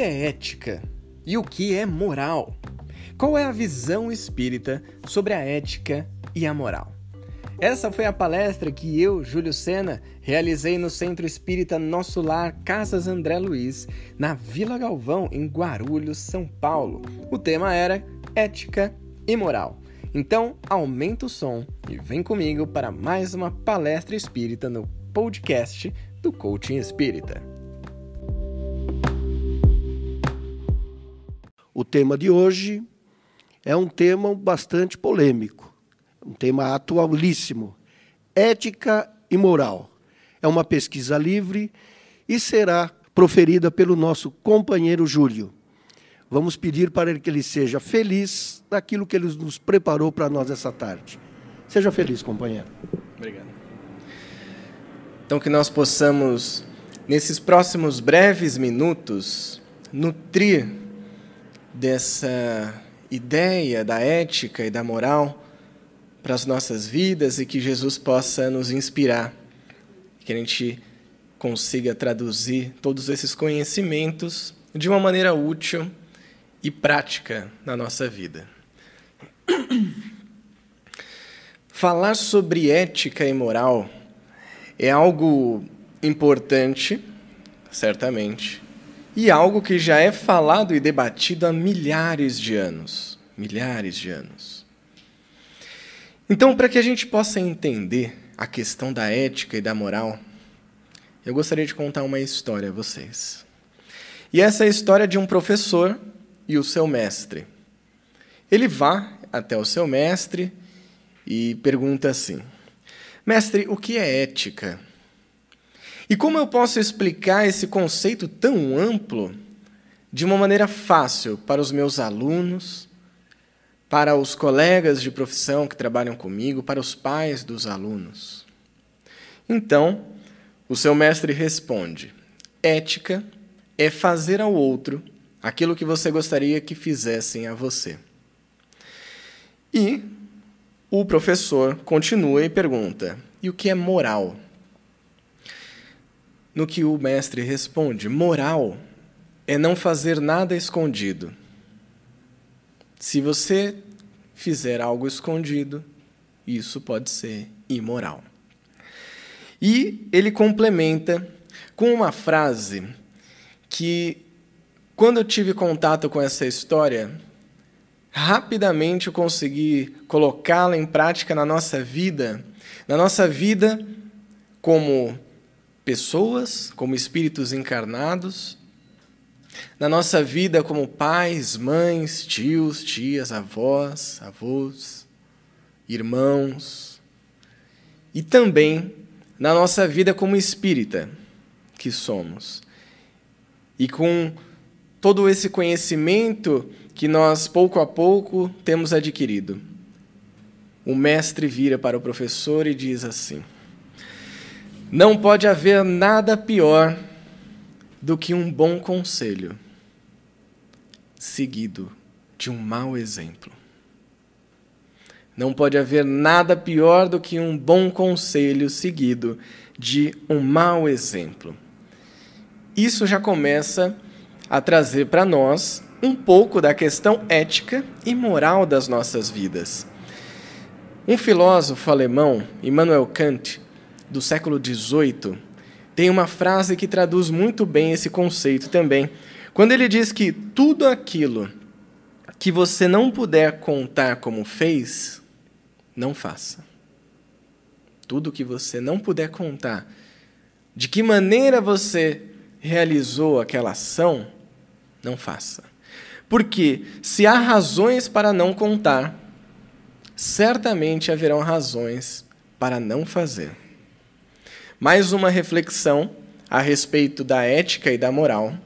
é ética e o que é moral? Qual é a visão espírita sobre a ética e a moral? Essa foi a palestra que eu, Júlio Sena, realizei no Centro Espírita Nosso Lar Casas André Luiz, na Vila Galvão, em Guarulhos, São Paulo. O tema era Ética e Moral. Então, aumenta o som e vem comigo para mais uma palestra espírita no podcast do Coaching Espírita. O tema de hoje é um tema bastante polêmico, um tema atualíssimo: ética e moral. É uma pesquisa livre e será proferida pelo nosso companheiro Júlio. Vamos pedir para que ele seja feliz daquilo que ele nos preparou para nós essa tarde. Seja feliz, companheiro. Obrigado. Então, que nós possamos, nesses próximos breves minutos, nutrir dessa ideia da ética e da moral para as nossas vidas e que Jesus possa nos inspirar, que a gente consiga traduzir todos esses conhecimentos de uma maneira útil e prática na nossa vida. Falar sobre ética e moral é algo importante, certamente, e algo que já é falado e debatido há milhares de anos. Milhares de anos. Então, para que a gente possa entender a questão da ética e da moral, eu gostaria de contar uma história a vocês. E essa é a história de um professor e o seu mestre. Ele vá até o seu mestre e pergunta assim: Mestre, o que é ética? E como eu posso explicar esse conceito tão amplo de uma maneira fácil para os meus alunos, para os colegas de profissão que trabalham comigo, para os pais dos alunos? Então, o seu mestre responde: ética é fazer ao outro aquilo que você gostaria que fizessem a você. E o professor continua e pergunta: e o que é moral? No que o mestre responde: moral é não fazer nada escondido. Se você fizer algo escondido, isso pode ser imoral. E ele complementa com uma frase que, quando eu tive contato com essa história, rapidamente eu consegui colocá-la em prática na nossa vida, na nossa vida como pessoas, como espíritos encarnados, na nossa vida como pais, mães, tios, tias, avós, avós, irmãos, e também na nossa vida como espírita que somos. E com todo esse conhecimento que nós pouco a pouco temos adquirido. O mestre vira para o professor e diz assim: não pode haver nada pior do que um bom conselho seguido de um mau exemplo. Não pode haver nada pior do que um bom conselho seguido de um mau exemplo. Isso já começa a trazer para nós um pouco da questão ética e moral das nossas vidas. Um filósofo alemão, Immanuel Kant, do século XVIII, tem uma frase que traduz muito bem esse conceito também. Quando ele diz que tudo aquilo que você não puder contar como fez, não faça. Tudo que você não puder contar, de que maneira você realizou aquela ação, não faça. Porque se há razões para não contar, certamente haverão razões para não fazer mais uma reflexão a respeito da ética e da moral,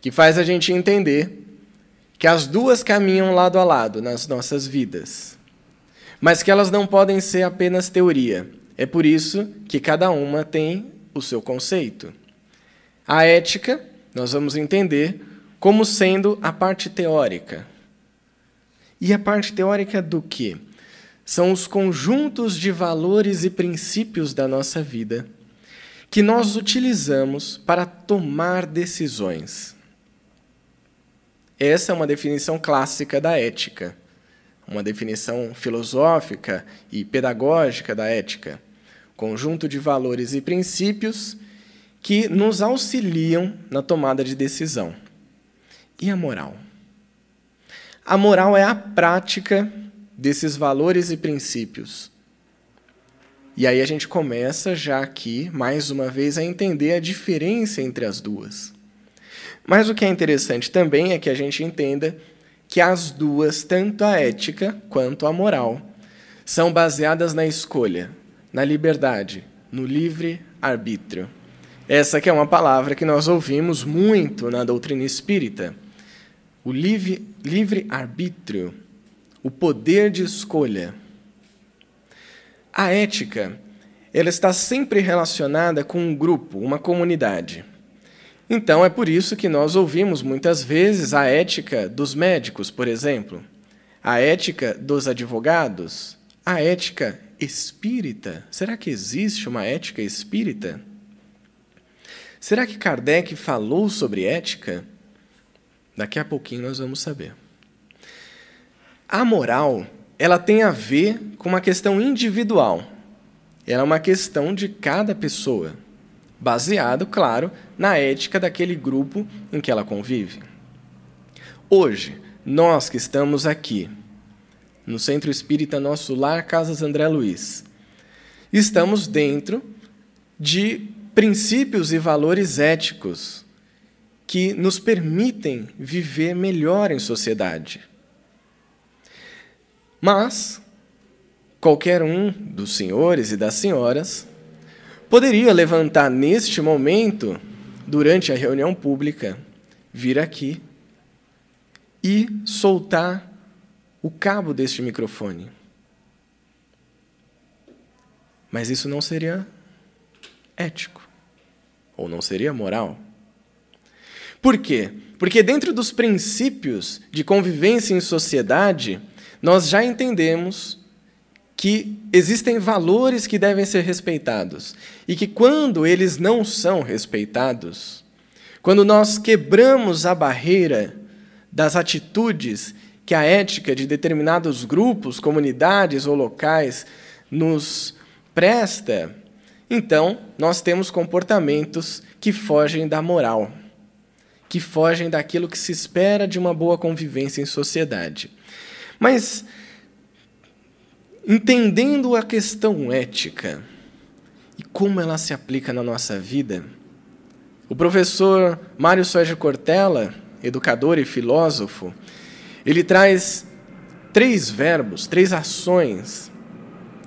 que faz a gente entender que as duas caminham lado a lado nas nossas vidas, mas que elas não podem ser apenas teoria. É por isso que cada uma tem o seu conceito. A ética, nós vamos entender como sendo a parte teórica. E a parte teórica do quê? São os conjuntos de valores e princípios da nossa vida que nós utilizamos para tomar decisões. Essa é uma definição clássica da ética, uma definição filosófica e pedagógica da ética, conjunto de valores e princípios que nos auxiliam na tomada de decisão. E a moral? A moral é a prática desses valores e princípios. E aí a gente começa já aqui, mais uma vez, a entender a diferença entre as duas. Mas o que é interessante também é que a gente entenda que as duas, tanto a ética quanto a moral, são baseadas na escolha, na liberdade, no livre arbítrio. Essa que é uma palavra que nós ouvimos muito na doutrina espírita. O livre, livre arbítrio, o poder de escolha. A ética, ela está sempre relacionada com um grupo, uma comunidade. Então é por isso que nós ouvimos muitas vezes a ética dos médicos, por exemplo, a ética dos advogados, a ética espírita. Será que existe uma ética espírita? Será que Kardec falou sobre ética? Daqui a pouquinho nós vamos saber. A moral, ela tem a ver com uma questão individual. Ela é uma questão de cada pessoa, baseado, claro, na ética daquele grupo em que ela convive. Hoje, nós que estamos aqui, no Centro Espírita Nosso Lar Casas André Luiz, estamos dentro de princípios e valores éticos que nos permitem viver melhor em sociedade. Mas qualquer um dos senhores e das senhoras poderia levantar neste momento, durante a reunião pública, vir aqui e soltar o cabo deste microfone. Mas isso não seria ético. Ou não seria moral? Por quê? Porque dentro dos princípios de convivência em sociedade, nós já entendemos que existem valores que devem ser respeitados e que quando eles não são respeitados, quando nós quebramos a barreira das atitudes que a ética de determinados grupos, comunidades ou locais nos presta, então, nós temos comportamentos que fogem da moral, que fogem daquilo que se espera de uma boa convivência em sociedade. Mas, entendendo a questão ética e como ela se aplica na nossa vida, o professor Mário Sérgio Cortella, educador e filósofo, ele traz três verbos, três ações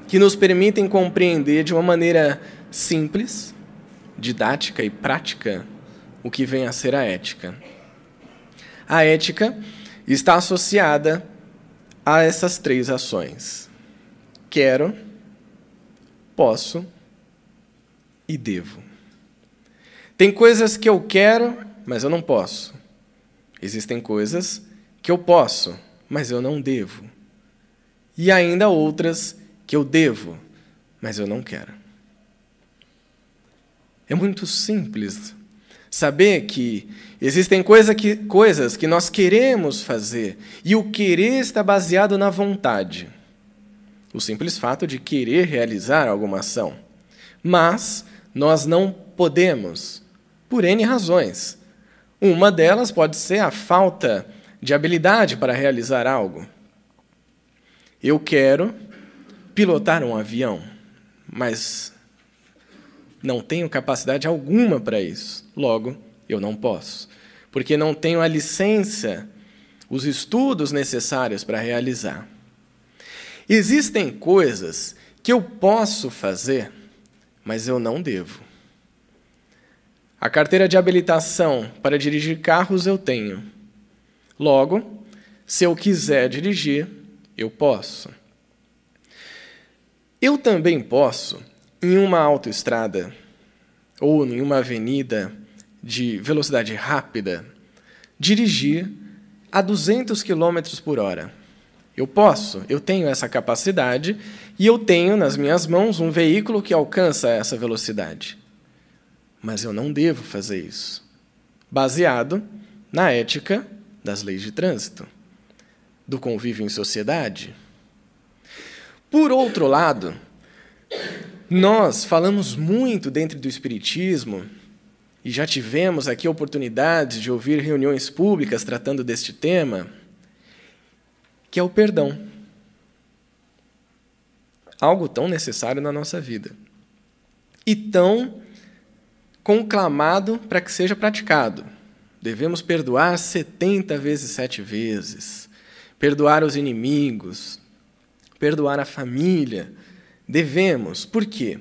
que nos permitem compreender de uma maneira simples, didática e prática o que vem a ser a ética. A ética está associada a essas três ações: quero, posso e devo. Tem coisas que eu quero, mas eu não posso. Existem coisas que eu posso, mas eu não devo. E ainda outras que eu devo, mas eu não quero. É muito simples saber que existem coisa que, coisas que nós queremos fazer e o querer está baseado na vontade. O simples fato de querer realizar alguma ação. Mas nós não podemos, por N razões. Uma delas pode ser a falta de habilidade para realizar algo. Eu quero, pilotar um avião, mas não tenho capacidade alguma para isso. Logo, eu não posso, porque não tenho a licença, os estudos necessários para realizar. Existem coisas que eu posso fazer, mas eu não devo. A carteira de habilitação para dirigir carros eu tenho. Logo, se eu quiser dirigir, eu posso. Eu também posso, em uma autoestrada ou em uma avenida de velocidade rápida, dirigir a 200 km por hora. Eu posso, eu tenho essa capacidade e eu tenho nas minhas mãos um veículo que alcança essa velocidade. Mas eu não devo fazer isso, baseado na ética das leis de trânsito, do convívio em sociedade. Por outro lado, nós falamos muito dentro do Espiritismo, e já tivemos aqui oportunidades de ouvir reuniões públicas tratando deste tema, que é o perdão. Algo tão necessário na nossa vida. E tão conclamado para que seja praticado. Devemos perdoar 70 vezes sete vezes, perdoar os inimigos, perdoar a família. Devemos. Por quê?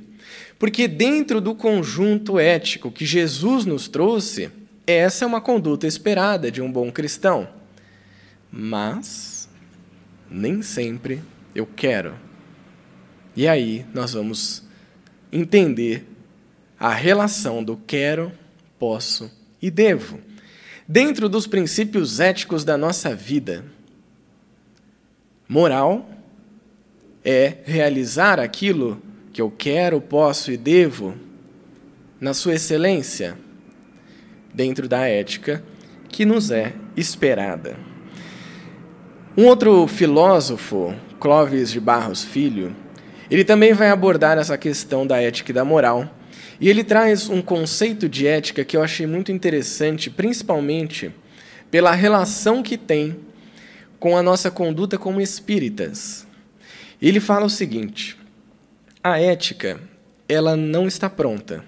Porque dentro do conjunto ético que Jesus nos trouxe, essa é uma conduta esperada de um bom cristão. Mas nem sempre eu quero. E aí nós vamos entender a relação do quero, posso e devo. Dentro dos princípios éticos da nossa vida, moral é realizar aquilo que eu quero, posso e devo na sua excelência, dentro da ética que nos é esperada. Um outro filósofo, Clóvis de Barros Filho, ele também vai abordar essa questão da ética e da moral e ele traz um conceito de ética que eu achei muito interessante, principalmente pela relação que tem com a nossa conduta como espíritas. Ele fala o seguinte: a ética, ela não está pronta.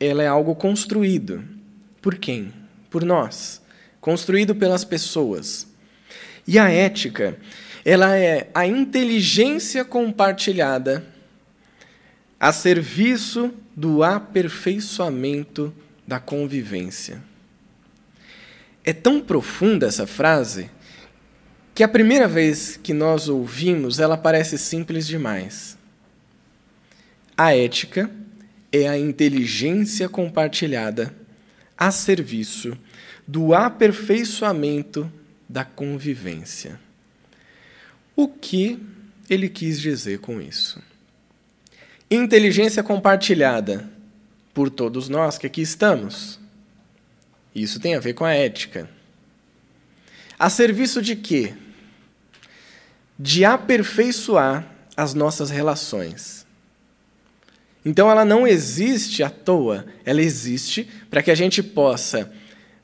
Ela é algo construído. Por quem? Por nós. Construído pelas pessoas. E a ética, ela é a inteligência compartilhada a serviço do aperfeiçoamento da convivência. É tão profunda essa frase que a primeira vez que nós ouvimos ela parece simples demais. A ética é a inteligência compartilhada a serviço do aperfeiçoamento da convivência. O que ele quis dizer com isso? Inteligência compartilhada por todos nós que aqui estamos. Isso tem a ver com a ética. A serviço de quê? De aperfeiçoar as nossas relações. Então ela não existe à toa, ela existe para que a gente possa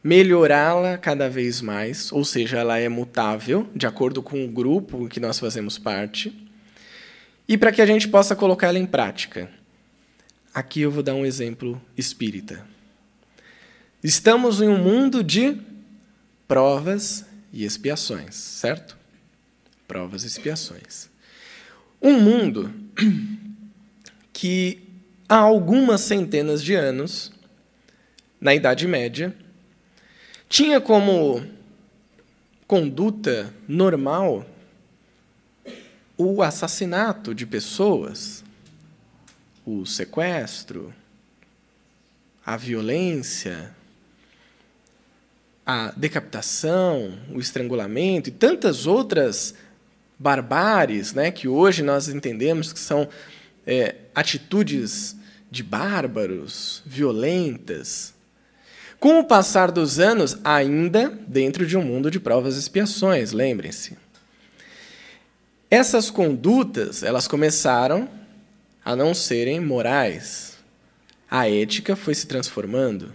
melhorá-la cada vez mais, ou seja, ela é mutável de acordo com o grupo que nós fazemos parte e para que a gente possa colocá-la em prática. Aqui eu vou dar um exemplo espírita. Estamos em um mundo de provas e expiações, certo? Provas e expiações. Um mundo que há algumas centenas de anos, na Idade Média, tinha como conduta normal o assassinato de pessoas, o sequestro, a violência, a decapitação, o estrangulamento e tantas outras barbáries né, que hoje nós entendemos que são é, atitudes de bárbaros, violentas. Com o passar dos anos, ainda dentro de um mundo de provas e expiações, lembrem-se. Essas condutas, elas começaram a não serem morais. A ética foi se transformando.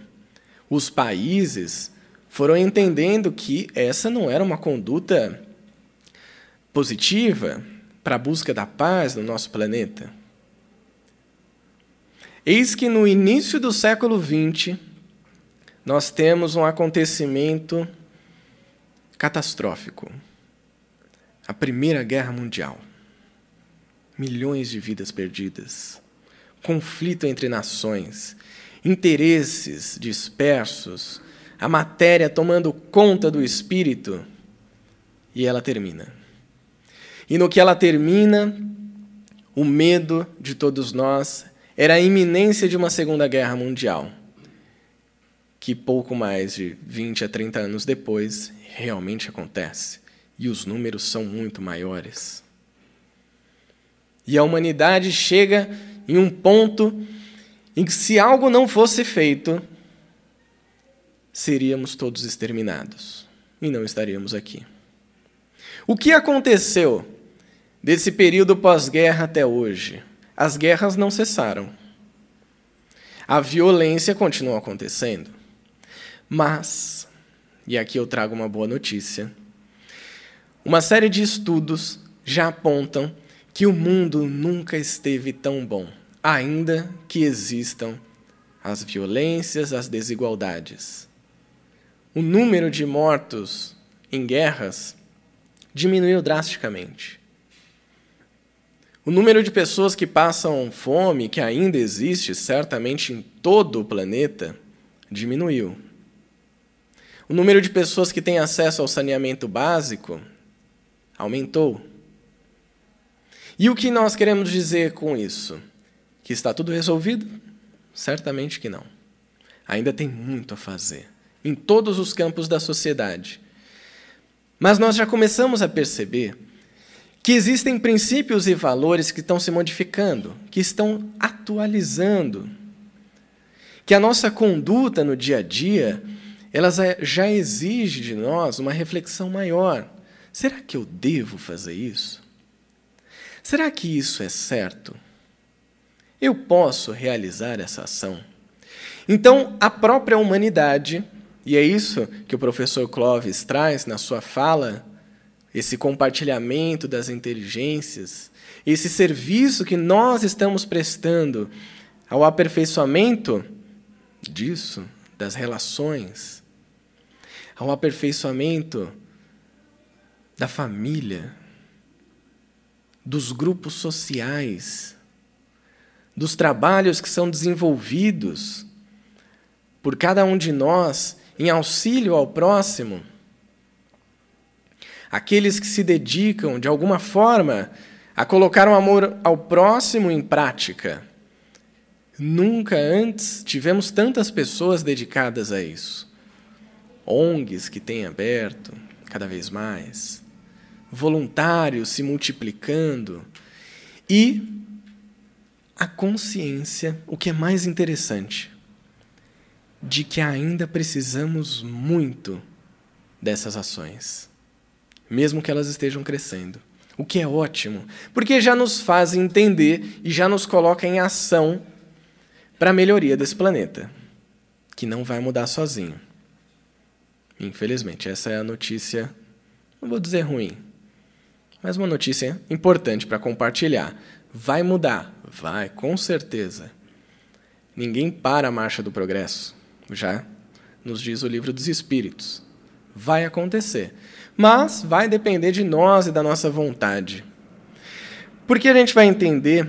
Os países foram entendendo que essa não era uma conduta positiva para a busca da paz no nosso planeta. Eis que no início do século XX, nós temos um acontecimento catastrófico a Primeira Guerra Mundial. Milhões de vidas perdidas, conflito entre nações, interesses dispersos, a matéria tomando conta do espírito, e ela termina. E no que ela termina, o medo de todos nós era a iminência de uma Segunda Guerra Mundial, que pouco mais de 20 a 30 anos depois realmente acontece e os números são muito maiores. E a humanidade chega em um ponto em que, se algo não fosse feito, seríamos todos exterminados. e não estaríamos aqui. O que aconteceu desse período pós-guerra até hoje? As guerras não cessaram. A violência continua acontecendo. Mas, e aqui eu trago uma boa notícia, uma série de estudos já apontam que o mundo nunca esteve tão bom, ainda que existam as violências, as desigualdades. O número de mortos em guerras diminuiu drasticamente. O número de pessoas que passam fome, que ainda existe certamente em todo o planeta, diminuiu. O número de pessoas que têm acesso ao saneamento básico aumentou. E o que nós queremos dizer com isso? Que está tudo resolvido? Certamente que não. Ainda tem muito a fazer em todos os campos da sociedade. Mas nós já começamos a perceber que existem princípios e valores que estão se modificando, que estão atualizando, que a nossa conduta no dia a dia, ela já exige de nós uma reflexão maior. Será que eu devo fazer isso? Será que isso é certo? Eu posso realizar essa ação? Então, a própria humanidade, e é isso que o professor Clovis traz na sua fala, esse compartilhamento das inteligências, esse serviço que nós estamos prestando ao aperfeiçoamento disso, das relações, ao aperfeiçoamento da família, dos grupos sociais, dos trabalhos que são desenvolvidos por cada um de nós em auxílio ao próximo, aqueles que se dedicam, de alguma forma, a colocar o amor ao próximo em prática. Nunca antes tivemos tantas pessoas dedicadas a isso. ONGs que têm aberto cada vez mais, voluntários se multiplicando e a consciência, o que é mais interessante, de que ainda precisamos muito dessas ações, mesmo que elas estejam crescendo. O que é ótimo, porque já nos faz entender e já nos coloca em ação para a melhoria desse planeta, que não vai mudar sozinho. Infelizmente, essa é a notícia, não vou dizer ruim, mas uma notícia importante para compartilhar. Vai mudar? Vai, com certeza. Ninguém para a marcha do progresso, já nos diz o livro dos Espíritos. Vai acontecer. Mas vai depender de nós e da nossa vontade. Porque a gente vai entender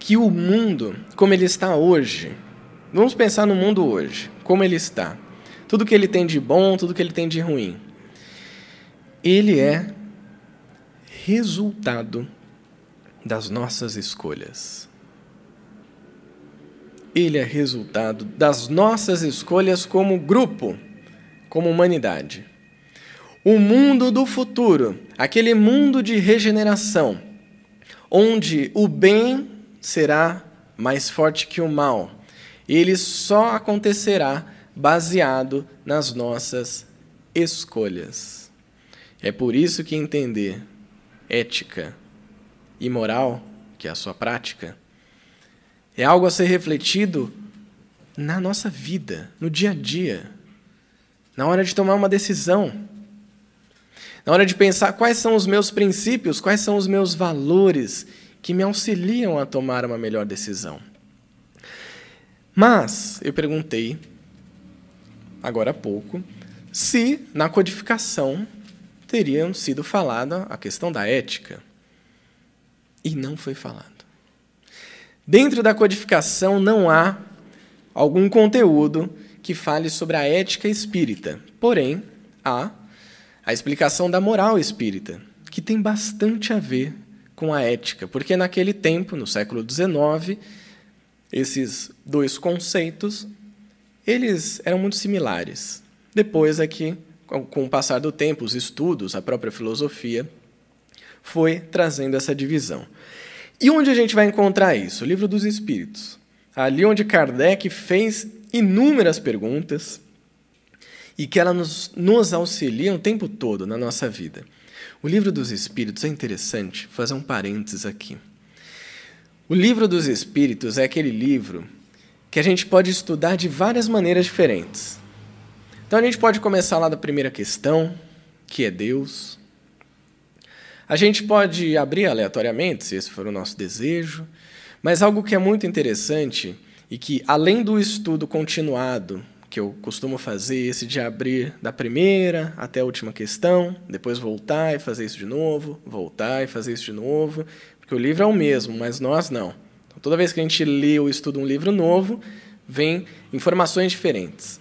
que o mundo, como ele está hoje, vamos pensar no mundo hoje, como ele está. Tudo que ele tem de bom, tudo que ele tem de ruim. Ele é resultado das nossas escolhas. Ele é resultado das nossas escolhas como grupo, como humanidade. O mundo do futuro, aquele mundo de regeneração, onde o bem será mais forte que o mal, ele só acontecerá baseado nas nossas escolhas. É por isso que entender ética e moral, que é a sua prática, é algo a ser refletido na nossa vida, no dia a dia, na hora de tomar uma decisão, na hora de pensar quais são os meus princípios, quais são os meus valores que me auxiliam a tomar uma melhor decisão. Mas eu perguntei, agora há pouco, se na codificação teriam sido falada a questão da ética. E não foi falado. Dentro da codificação não há algum conteúdo que fale sobre a ética espírita. Porém, há a explicação da moral espírita, que tem bastante a ver com a ética, porque naquele tempo, no século XIX, esses dois conceitos eles eram muito similares. Depois é que com o passar do tempo, os estudos, a própria filosofia, foi trazendo essa divisão. E onde a gente vai encontrar isso? O Livro dos Espíritos. Ali onde Kardec fez inúmeras perguntas e que ela nos, nos auxilia o tempo todo na nossa vida. O livro dos Espíritos é interessante, fazer um parênteses aqui. O livro dos Espíritos é aquele livro que a gente pode estudar de várias maneiras diferentes. Então a gente pode começar lá da primeira questão, que é Deus. A gente pode abrir aleatoriamente, se esse for o nosso desejo, mas algo que é muito interessante e que, além do estudo continuado, que eu costumo fazer, esse de abrir da primeira até a última questão, depois voltar e fazer isso de novo, voltar e fazer isso de novo, porque o livro é o mesmo, mas nós não. Então, toda vez que a gente lê ou estuda um livro novo, vem informações diferentes.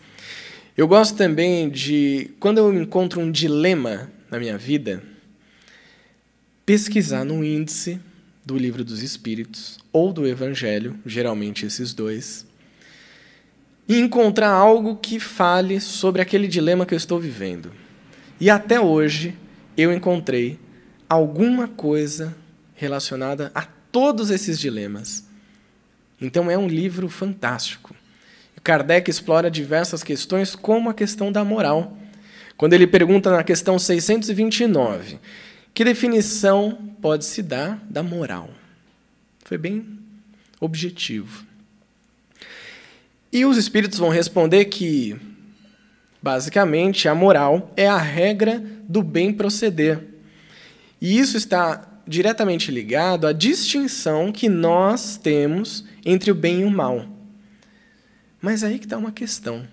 Eu gosto também de, quando eu encontro um dilema na minha vida, pesquisar no índice do Livro dos Espíritos ou do Evangelho, geralmente esses dois, e encontrar algo que fale sobre aquele dilema que eu estou vivendo. E até hoje eu encontrei alguma coisa relacionada a todos esses dilemas. Então é um livro fantástico. Kardec explora diversas questões, como a questão da moral. Quando ele pergunta na questão 629, que definição pode se dar da moral? Foi bem objetivo. E os espíritos vão responder que, basicamente, a moral é a regra do bem proceder. E isso está diretamente ligado à distinção que nós temos entre o bem e o mal. Mas aí que está uma questão.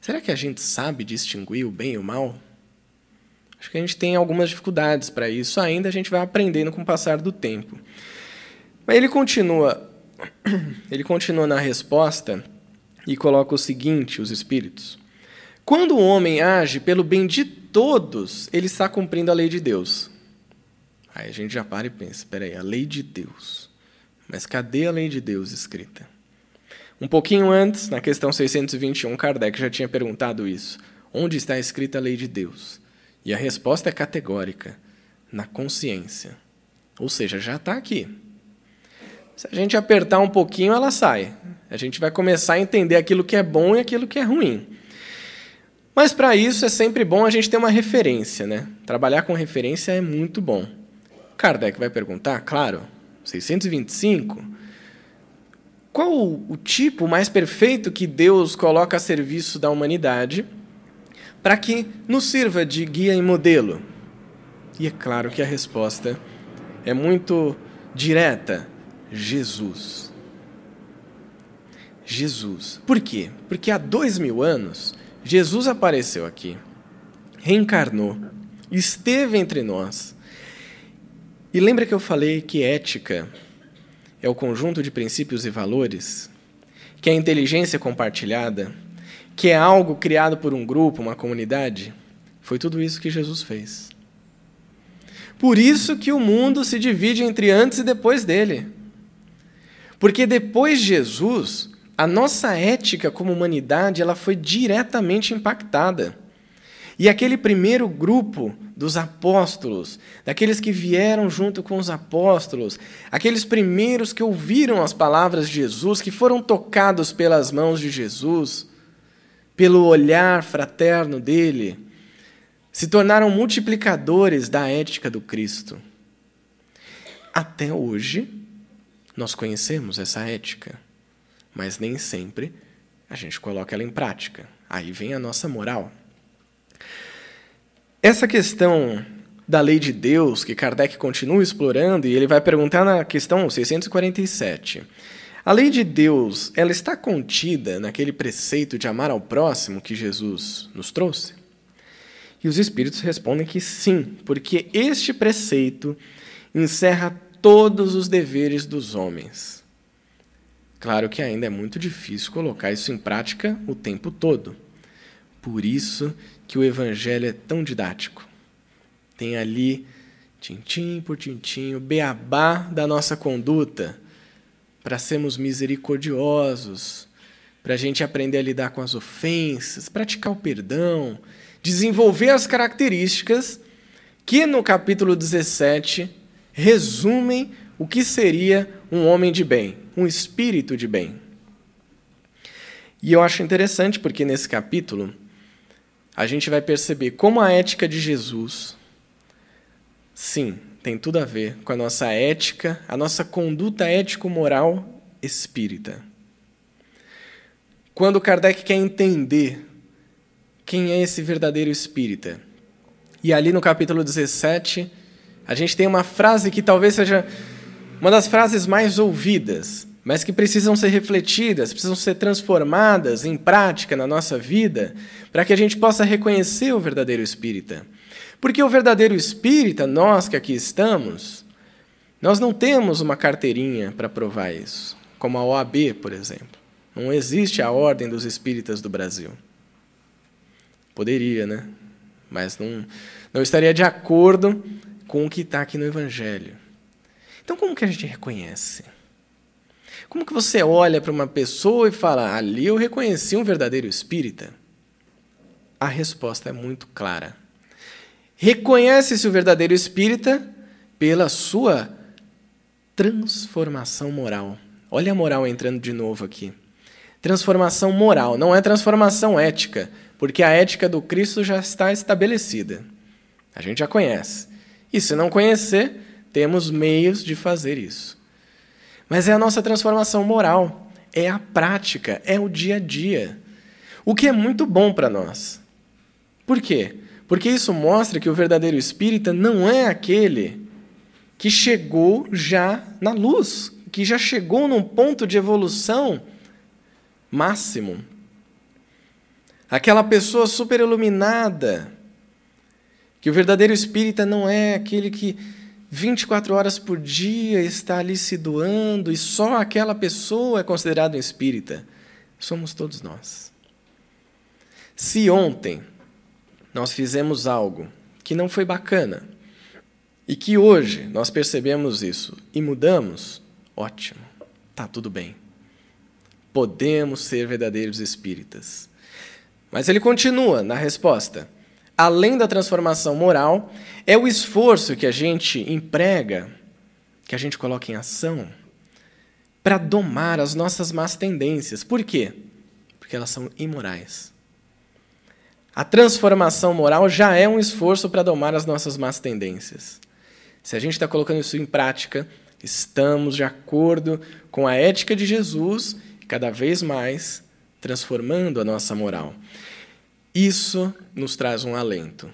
Será que a gente sabe distinguir o bem e o mal? Acho que a gente tem algumas dificuldades para isso ainda, a gente vai aprendendo com o passar do tempo. Mas ele continua, ele continua na resposta e coloca o seguinte, os espíritos: Quando o homem age pelo bem de todos, ele está cumprindo a lei de Deus. Aí a gente já para e pensa, espera aí, a lei de Deus. Mas cadê a lei de Deus escrita? Um pouquinho antes, na questão 621, Kardec já tinha perguntado isso. Onde está escrita a lei de Deus? E a resposta é categórica: na consciência. Ou seja, já está aqui. Se a gente apertar um pouquinho, ela sai. A gente vai começar a entender aquilo que é bom e aquilo que é ruim. Mas para isso é sempre bom a gente ter uma referência, né? Trabalhar com referência é muito bom. Kardec vai perguntar, claro, 625 qual o tipo mais perfeito que Deus coloca a serviço da humanidade para que nos sirva de guia e modelo? E é claro que a resposta é muito direta: Jesus. Jesus. Por quê? Porque há dois mil anos, Jesus apareceu aqui, reencarnou, esteve entre nós. E lembra que eu falei que ética é o conjunto de princípios e valores, que é a inteligência compartilhada, que é algo criado por um grupo, uma comunidade, foi tudo isso que Jesus fez. Por isso que o mundo se divide entre antes e depois dele. Porque depois de Jesus, a nossa ética como humanidade, ela foi diretamente impactada. E aquele primeiro grupo dos apóstolos, daqueles que vieram junto com os apóstolos, aqueles primeiros que ouviram as palavras de Jesus, que foram tocados pelas mãos de Jesus, pelo olhar fraterno dele, se tornaram multiplicadores da ética do Cristo. Até hoje, nós conhecemos essa ética, mas nem sempre a gente coloca ela em prática. Aí vem a nossa moral. Essa questão da lei de Deus, que Kardec continua explorando, e ele vai perguntar na questão 647. A lei de Deus, ela está contida naquele preceito de amar ao próximo que Jesus nos trouxe? E os espíritos respondem que sim, porque este preceito encerra todos os deveres dos homens. Claro que ainda é muito difícil colocar isso em prática o tempo todo. Por isso que o Evangelho é tão didático. Tem ali, tintim por tintim, o beabá da nossa conduta, para sermos misericordiosos, para a gente aprender a lidar com as ofensas, praticar o perdão, desenvolver as características que no capítulo 17 resumem o que seria um homem de bem, um espírito de bem. E eu acho interessante porque nesse capítulo a gente vai perceber como a ética de Jesus, sim, tem tudo a ver com a nossa ética, a nossa conduta ético-moral espírita. Quando Kardec quer entender quem é esse verdadeiro espírita, e ali no capítulo 17, a gente tem uma frase que talvez seja uma das frases mais ouvidas, mas que precisam ser refletidas, precisam ser transformadas em prática na nossa vida, para que a gente possa reconhecer o verdadeiro espírita. Porque o verdadeiro espírita, nós que aqui estamos, nós não temos uma carteirinha para provar isso, como a OAB, por exemplo. Não existe a Ordem dos Espíritas do Brasil. Poderia, né? Mas não, não estaria de acordo com o que está aqui no Evangelho. Então, como que a gente reconhece? Como que você olha para uma pessoa e fala, ali eu reconheci um verdadeiro espírita? A resposta é muito clara. Reconhece-se o verdadeiro espírita pela sua transformação moral. Olha a moral entrando de novo aqui. Transformação moral, não é transformação ética, porque a ética do Cristo já está estabelecida. A gente já conhece. E se não conhecer, temos meios de fazer isso. Mas é a nossa transformação moral, é a prática, é o dia a dia. O que é muito bom para nós. Por quê? Porque isso mostra que o verdadeiro espírita não é aquele que chegou já na luz, que já chegou num ponto de evolução máximo. Aquela pessoa super iluminada. Que o verdadeiro espírita não é aquele que 24 horas por dia está ali se doando e só aquela pessoa é considerada um espírita. Somos todos nós. Se ontem nós fizemos algo que não foi bacana e que hoje nós percebemos isso e mudamos, ótimo, tá tudo bem. Podemos ser verdadeiros espíritas. Mas ele continua na resposta além da transformação moral, é o esforço que a gente emprega, que a gente coloca em ação, para domar as nossas más tendências. Por quê? Porque elas são imorais. A transformação moral já é um esforço para domar as nossas más tendências. Se a gente está colocando isso em prática, estamos de acordo com a ética de Jesus, cada vez mais transformando a nossa moral. Isso nos traz um alento.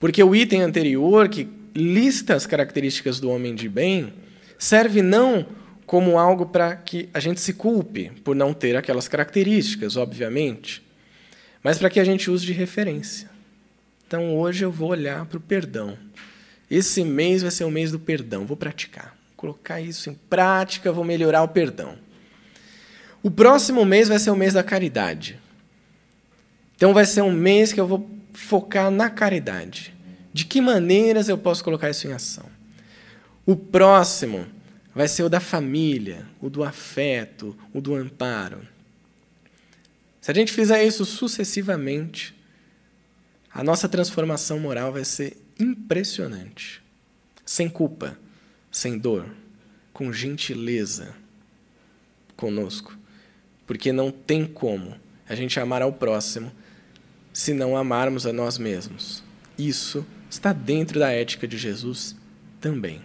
Porque o item anterior, que lista as características do homem de bem, serve não como algo para que a gente se culpe por não ter aquelas características, obviamente, mas para que a gente use de referência. Então hoje eu vou olhar para o perdão. Esse mês vai ser o mês do perdão, vou praticar. Vou colocar isso em prática, vou melhorar o perdão. O próximo mês vai ser o mês da caridade. Então vai ser um mês que eu vou focar na caridade. De que maneiras eu posso colocar isso em ação? O próximo vai ser o da família, o do afeto, o do amparo. Se a gente fizer isso sucessivamente, a nossa transformação moral vai ser impressionante. Sem culpa, sem dor, com gentileza conosco. Porque não tem como a gente amar ao próximo se não amarmos a nós mesmos. Isso está dentro da ética de Jesus também.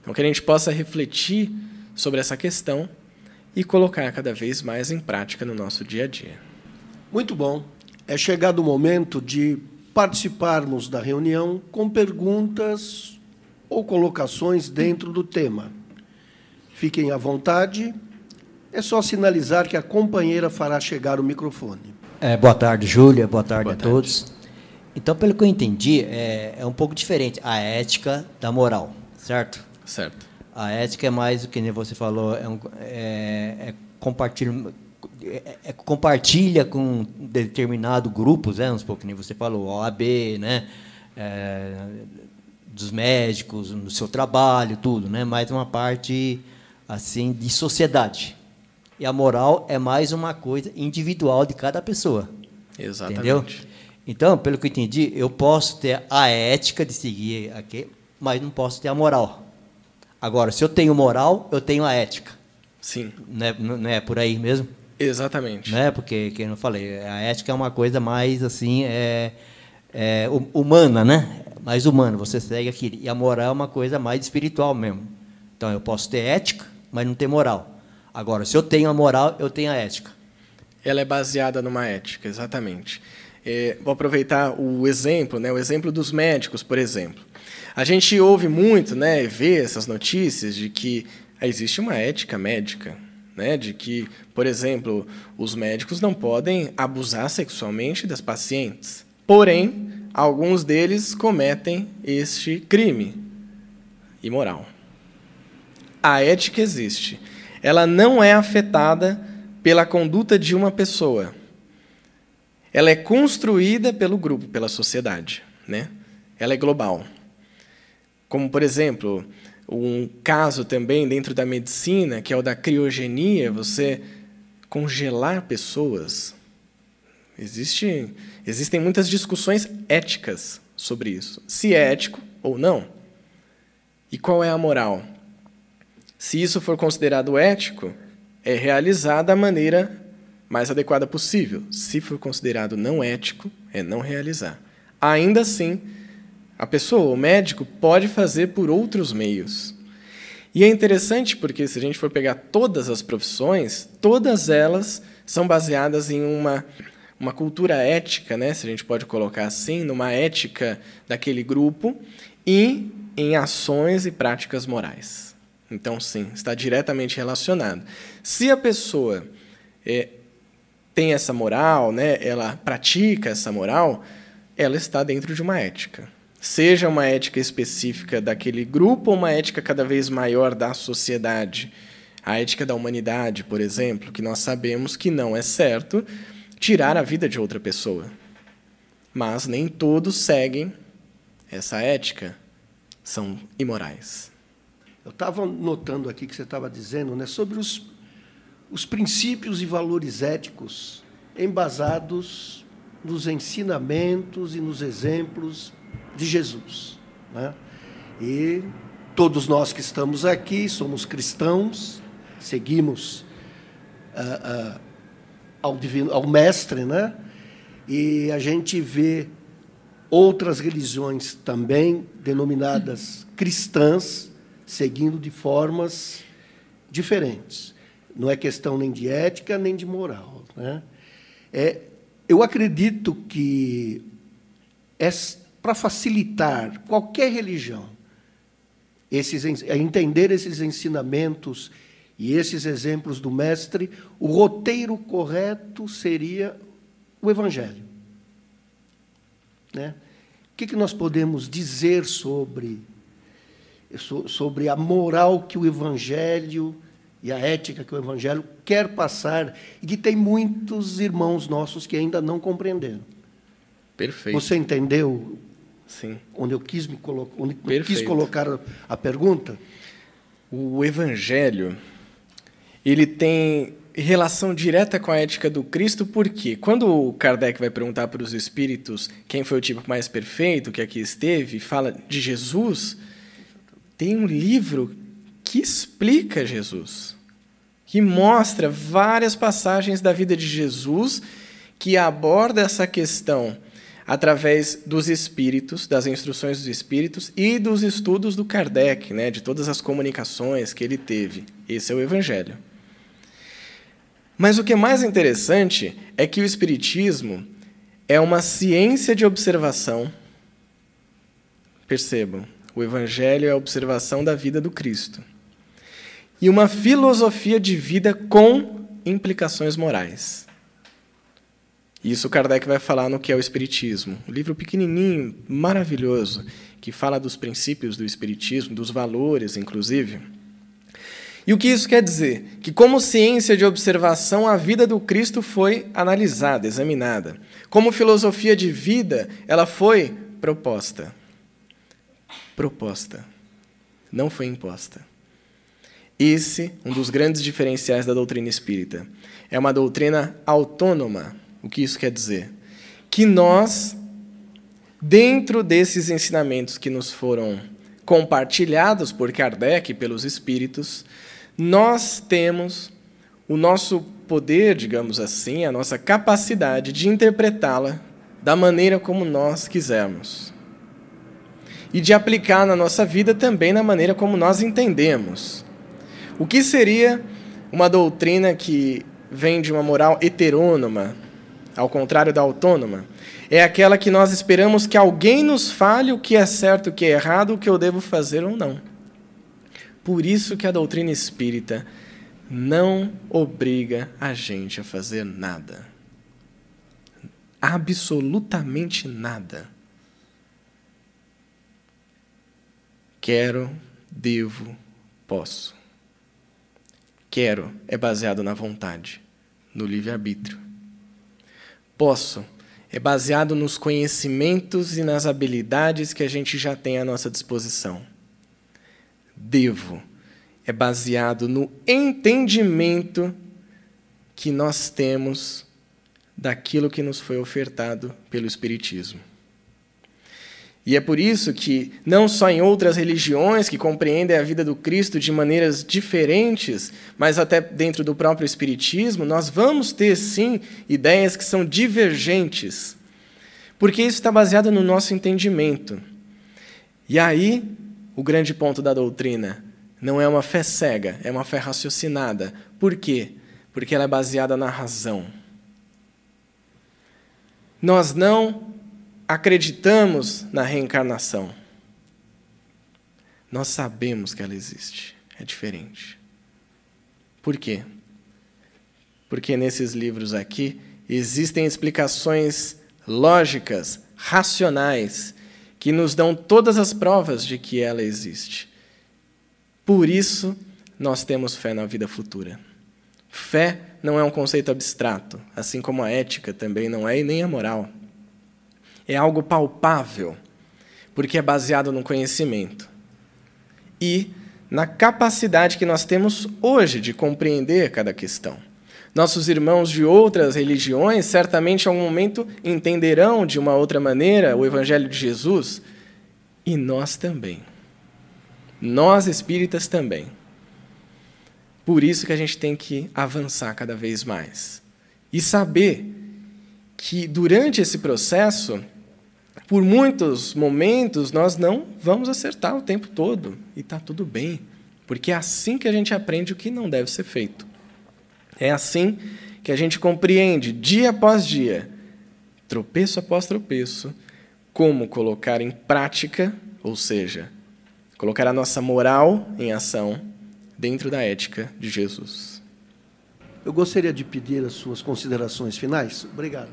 Então, que a gente possa refletir sobre essa questão e colocar cada vez mais em prática no nosso dia a dia. Muito bom. É chegado o momento de participarmos da reunião com perguntas ou colocações dentro do tema. Fiquem à vontade. É só sinalizar que a companheira fará chegar o microfone. É, boa tarde, Júlia. Boa tarde boa a tarde. todos. Então, pelo que eu entendi, é, é, um pouco diferente a ética da moral, certo? Certo. A ética é mais do que você falou, é, um, é, é compartilha, é, é, compartilha com determinado grupos, né? Um pouco que nem você falou, OAB, né? É, dos médicos, no seu trabalho, tudo, né? Mais uma parte assim de sociedade. E a moral é mais uma coisa individual de cada pessoa. Exatamente. Entendeu? Então, pelo que eu entendi, eu posso ter a ética de seguir aqui, mas não posso ter a moral. Agora, se eu tenho moral, eu tenho a ética. Sim. Não é, não é por aí mesmo? Exatamente. Né? Porque, que eu falei, a ética é uma coisa mais assim, é, é, humana, né? Mais humana, você segue aquilo. E a moral é uma coisa mais espiritual mesmo. Então eu posso ter ética, mas não ter moral. Agora, se eu tenho a moral, eu tenho a ética. Ela é baseada numa ética, exatamente. É, vou aproveitar o exemplo, né, o exemplo dos médicos, por exemplo. A gente ouve muito, né, vê essas notícias de que existe uma ética médica, né, de que, por exemplo, os médicos não podem abusar sexualmente das pacientes. Porém, alguns deles cometem este crime imoral. A ética existe. Ela não é afetada pela conduta de uma pessoa. Ela é construída pelo grupo, pela sociedade, né? Ela é global. Como, por exemplo, um caso também dentro da medicina, que é o da criogenia, você congelar pessoas. Existe, existem muitas discussões éticas sobre isso. Se é ético ou não. E qual é a moral? Se isso for considerado ético, é realizar da maneira mais adequada possível. Se for considerado não ético, é não realizar. Ainda assim, a pessoa, o médico, pode fazer por outros meios. E é interessante porque, se a gente for pegar todas as profissões, todas elas são baseadas em uma, uma cultura ética, né? se a gente pode colocar assim, numa ética daquele grupo, e em ações e práticas morais. Então, sim, está diretamente relacionado. Se a pessoa é, tem essa moral, né, ela pratica essa moral, ela está dentro de uma ética seja uma ética específica daquele grupo ou uma ética cada vez maior da sociedade. A ética da humanidade, por exemplo, que nós sabemos que não é certo tirar a vida de outra pessoa. Mas nem todos seguem essa ética, são imorais. Eu estava notando aqui que você estava dizendo né, sobre os, os princípios e valores éticos embasados nos ensinamentos e nos exemplos de Jesus. Né? E todos nós que estamos aqui somos cristãos, seguimos uh, uh, ao, divino, ao Mestre, né? e a gente vê outras religiões também denominadas cristãs seguindo de formas diferentes. Não é questão nem de ética nem de moral. Né? É, eu acredito que esta para facilitar qualquer religião esses, entender esses ensinamentos e esses exemplos do Mestre, o roteiro correto seria o Evangelho. Né? O que, que nós podemos dizer sobre, sobre a moral que o Evangelho e a ética que o Evangelho quer passar e que tem muitos irmãos nossos que ainda não compreenderam? Perfeito. Você entendeu Sim. Onde eu quis me colocar, onde quis colocar a pergunta. O Evangelho ele tem relação direta com a ética do Cristo, porque quando o Kardec vai perguntar para os espíritos quem foi o tipo mais perfeito que aqui esteve, fala de Jesus, tem um livro que explica Jesus, que mostra várias passagens da vida de Jesus que aborda essa questão através dos espíritos, das instruções dos espíritos e dos estudos do Kardec, né, de todas as comunicações que ele teve. Esse é o Evangelho. Mas o que é mais interessante é que o Espiritismo é uma ciência de observação. Percebam, o Evangelho é a observação da vida do Cristo. E uma filosofia de vida com implicações morais. Isso Kardec vai falar no que é o Espiritismo. Um livro pequenininho, maravilhoso, que fala dos princípios do Espiritismo, dos valores, inclusive. E o que isso quer dizer? Que, como ciência de observação, a vida do Cristo foi analisada, examinada. Como filosofia de vida, ela foi proposta. Proposta. Não foi imposta. Esse, um dos grandes diferenciais da doutrina espírita. É uma doutrina autônoma o que isso quer dizer? Que nós, dentro desses ensinamentos que nos foram compartilhados por Kardec, pelos espíritos, nós temos o nosso poder, digamos assim, a nossa capacidade de interpretá-la da maneira como nós quisermos. E de aplicar na nossa vida também na maneira como nós entendemos. O que seria uma doutrina que vem de uma moral heterônoma, ao contrário da autônoma? É aquela que nós esperamos que alguém nos fale o que é certo, o que é errado, o que eu devo fazer ou não. Por isso que a doutrina espírita não obriga a gente a fazer nada. Absolutamente nada. Quero, devo, posso. Quero é baseado na vontade, no livre-arbítrio. Posso é baseado nos conhecimentos e nas habilidades que a gente já tem à nossa disposição. Devo é baseado no entendimento que nós temos daquilo que nos foi ofertado pelo Espiritismo. E é por isso que, não só em outras religiões que compreendem a vida do Cristo de maneiras diferentes, mas até dentro do próprio Espiritismo, nós vamos ter, sim, ideias que são divergentes. Porque isso está baseado no nosso entendimento. E aí, o grande ponto da doutrina não é uma fé cega, é uma fé raciocinada. Por quê? Porque ela é baseada na razão. Nós não acreditamos na reencarnação. Nós sabemos que ela existe. É diferente. Por quê? Porque nesses livros aqui existem explicações lógicas, racionais, que nos dão todas as provas de que ela existe. Por isso, nós temos fé na vida futura. Fé não é um conceito abstrato, assim como a ética também não é e nem a moral. É algo palpável, porque é baseado no conhecimento e na capacidade que nós temos hoje de compreender cada questão. Nossos irmãos de outras religiões certamente em algum momento entenderão de uma outra maneira o Evangelho de Jesus, e nós também. Nós espíritas também. Por isso que a gente tem que avançar cada vez mais. E saber que durante esse processo, por muitos momentos, nós não vamos acertar o tempo todo. E está tudo bem. Porque é assim que a gente aprende o que não deve ser feito. É assim que a gente compreende, dia após dia, tropeço após tropeço, como colocar em prática, ou seja, Colocar a nossa moral em ação dentro da ética de Jesus. Eu gostaria de pedir as suas considerações finais. Obrigado.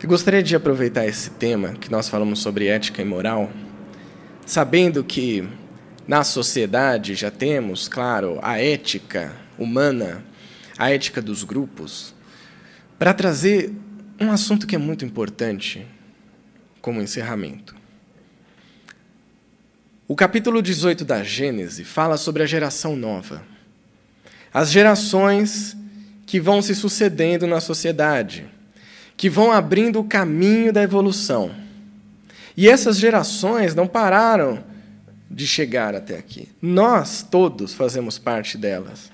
Eu gostaria de aproveitar esse tema que nós falamos sobre ética e moral, sabendo que na sociedade já temos, claro, a ética humana, a ética dos grupos, para trazer um assunto que é muito importante como encerramento. O capítulo 18 da Gênese fala sobre a geração nova. As gerações que vão se sucedendo na sociedade, que vão abrindo o caminho da evolução. E essas gerações não pararam de chegar até aqui. Nós todos fazemos parte delas.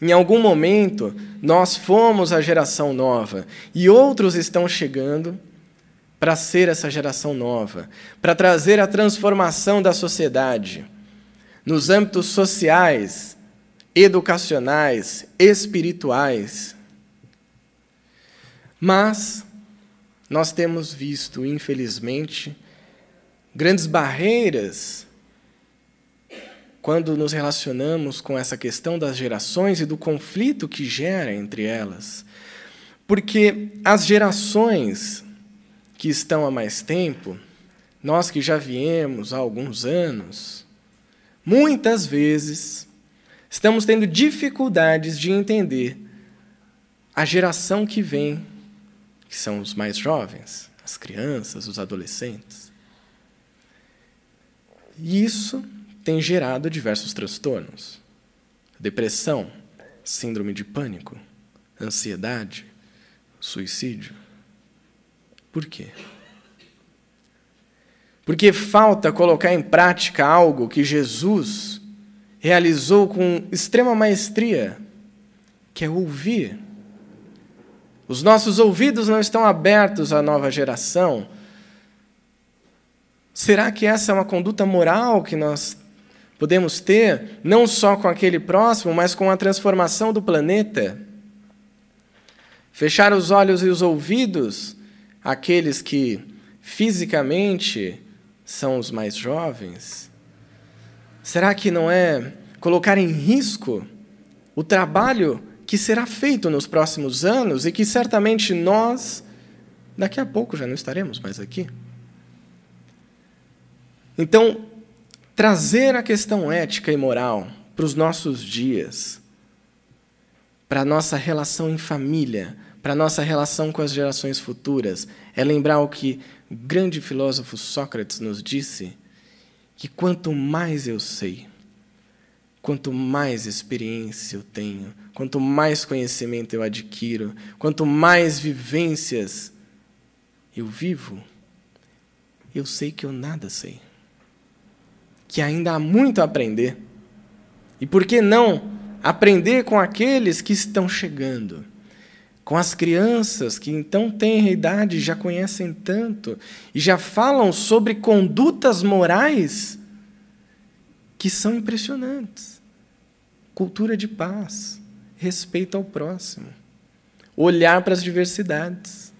Em algum momento, nós fomos a geração nova e outros estão chegando para ser essa geração nova, para trazer a transformação da sociedade nos âmbitos sociais, educacionais, espirituais. Mas nós temos visto, infelizmente, grandes barreiras quando nos relacionamos com essa questão das gerações e do conflito que gera entre elas. Porque as gerações que estão há mais tempo, nós que já viemos há alguns anos, muitas vezes estamos tendo dificuldades de entender a geração que vem, que são os mais jovens, as crianças, os adolescentes. E isso tem gerado diversos transtornos: depressão, síndrome de pânico, ansiedade, suicídio. Por quê? Porque falta colocar em prática algo que Jesus realizou com extrema maestria que é ouvir. Os nossos ouvidos não estão abertos à nova geração. Será que essa é uma conduta moral que nós podemos ter, não só com aquele próximo, mas com a transformação do planeta? Fechar os olhos e os ouvidos àqueles que fisicamente são os mais jovens? Será que não é colocar em risco o trabalho que será feito nos próximos anos e que certamente nós, daqui a pouco, já não estaremos mais aqui? Então, trazer a questão ética e moral para os nossos dias, para a nossa relação em família, para a nossa relação com as gerações futuras, é lembrar o que o grande filósofo Sócrates nos disse: que quanto mais eu sei, quanto mais experiência eu tenho, quanto mais conhecimento eu adquiro, quanto mais vivências eu vivo, eu sei que eu nada sei. Que ainda há muito a aprender. E por que não aprender com aqueles que estão chegando? com as crianças que então têm idade já conhecem tanto e já falam sobre condutas morais que são impressionantes. Cultura de paz, respeito ao próximo, olhar para as diversidades.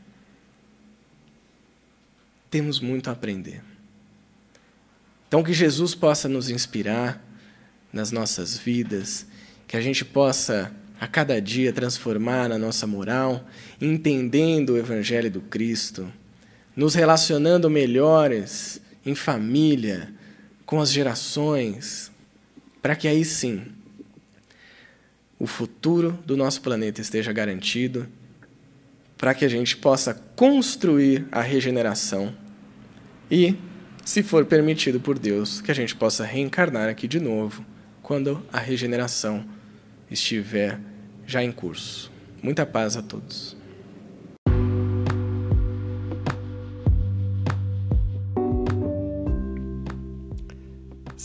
Temos muito a aprender. Então, que Jesus possa nos inspirar nas nossas vidas, que a gente possa a cada dia transformar a nossa moral, entendendo o Evangelho do Cristo, nos relacionando melhores em família, com as gerações, para que aí sim o futuro do nosso planeta esteja garantido, para que a gente possa construir a regeneração e, se for permitido por Deus, que a gente possa reencarnar aqui de novo quando a regeneração estiver já em curso. Muita paz a todos.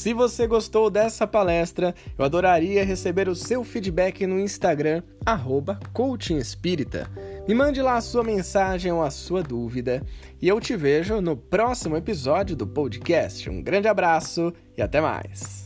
Se você gostou dessa palestra, eu adoraria receber o seu feedback no Instagram, arroba Me mande lá a sua mensagem ou a sua dúvida e eu te vejo no próximo episódio do podcast. Um grande abraço e até mais!